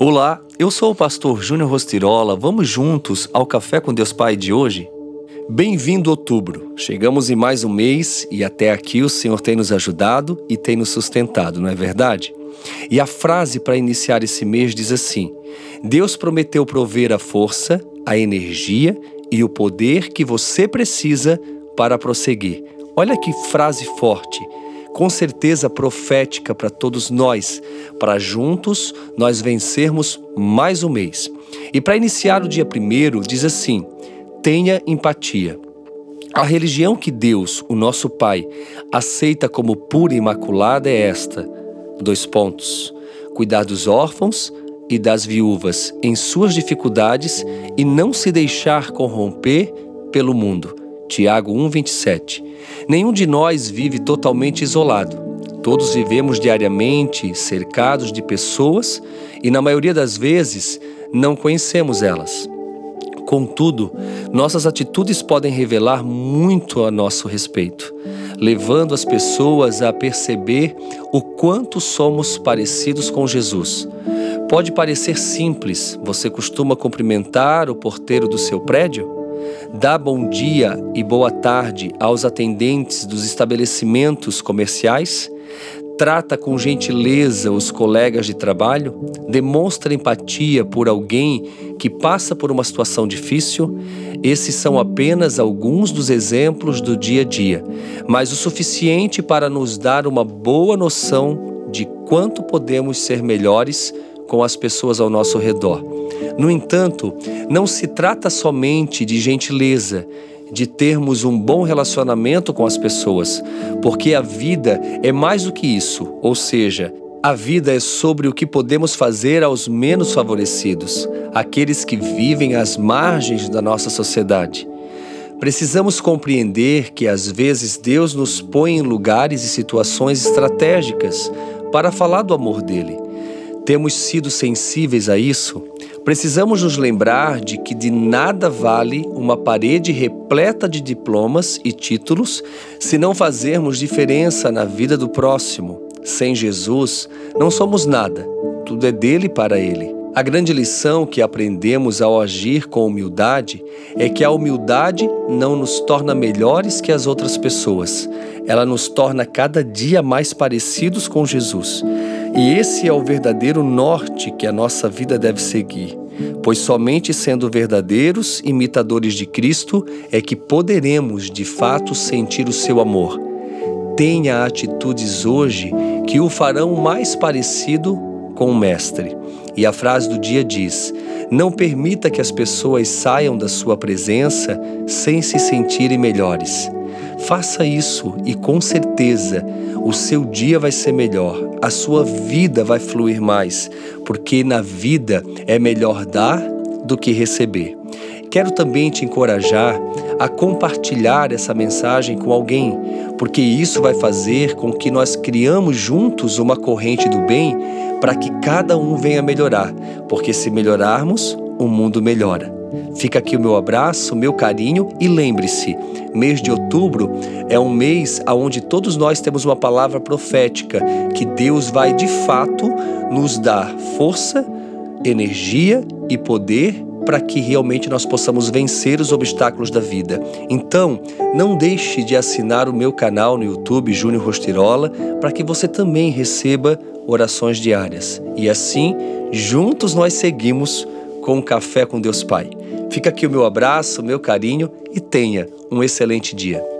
Olá, eu sou o pastor Júnior Rostirola. Vamos juntos ao Café com Deus Pai de hoje? Bem-vindo outubro. Chegamos em mais um mês e até aqui o Senhor tem nos ajudado e tem nos sustentado, não é verdade? E a frase para iniciar esse mês diz assim: Deus prometeu prover a força, a energia e o poder que você precisa para prosseguir. Olha que frase forte com certeza profética para todos nós, para juntos nós vencermos mais um mês. E para iniciar o dia primeiro, diz assim: tenha empatia. A religião que Deus, o nosso Pai, aceita como pura e imaculada é esta: dois pontos. Cuidar dos órfãos e das viúvas em suas dificuldades e não se deixar corromper pelo mundo. Tiago 1:27. Nenhum de nós vive totalmente isolado. Todos vivemos diariamente cercados de pessoas e, na maioria das vezes, não conhecemos elas. Contudo, nossas atitudes podem revelar muito a nosso respeito, levando as pessoas a perceber o quanto somos parecidos com Jesus. Pode parecer simples, você costuma cumprimentar o porteiro do seu prédio? Dá bom dia e boa tarde aos atendentes dos estabelecimentos comerciais? Trata com gentileza os colegas de trabalho? Demonstra empatia por alguém que passa por uma situação difícil? Esses são apenas alguns dos exemplos do dia a dia, mas o suficiente para nos dar uma boa noção de quanto podemos ser melhores com as pessoas ao nosso redor. No entanto, não se trata somente de gentileza, de termos um bom relacionamento com as pessoas, porque a vida é mais do que isso, ou seja, a vida é sobre o que podemos fazer aos menos favorecidos, aqueles que vivem às margens da nossa sociedade. Precisamos compreender que às vezes Deus nos põe em lugares e situações estratégicas para falar do amor dele. Temos sido sensíveis a isso? Precisamos nos lembrar de que de nada vale uma parede repleta de diplomas e títulos se não fazermos diferença na vida do próximo. Sem Jesus, não somos nada, tudo é dele para ele. A grande lição que aprendemos ao agir com humildade é que a humildade não nos torna melhores que as outras pessoas, ela nos torna cada dia mais parecidos com Jesus. E esse é o verdadeiro norte que a nossa vida deve seguir, pois somente sendo verdadeiros imitadores de Cristo é que poderemos de fato sentir o seu amor. Tenha atitudes hoje que o farão mais parecido com o Mestre. E a frase do dia diz: Não permita que as pessoas saiam da sua presença sem se sentirem melhores. Faça isso e com certeza o seu dia vai ser melhor, a sua vida vai fluir mais, porque na vida é melhor dar do que receber. Quero também te encorajar a compartilhar essa mensagem com alguém, porque isso vai fazer com que nós criamos juntos uma corrente do bem para que cada um venha melhorar, porque se melhorarmos, o mundo melhora. Fica aqui o meu abraço, o meu carinho e lembre-se, mês de outubro é um mês onde todos nós temos uma palavra profética que Deus vai de fato nos dar força, energia e poder para que realmente nós possamos vencer os obstáculos da vida. Então, não deixe de assinar o meu canal no YouTube Júnior Rostirola para que você também receba orações diárias. E assim, juntos nós seguimos com um café com Deus Pai. Fica aqui o meu abraço, o meu carinho e tenha um excelente dia.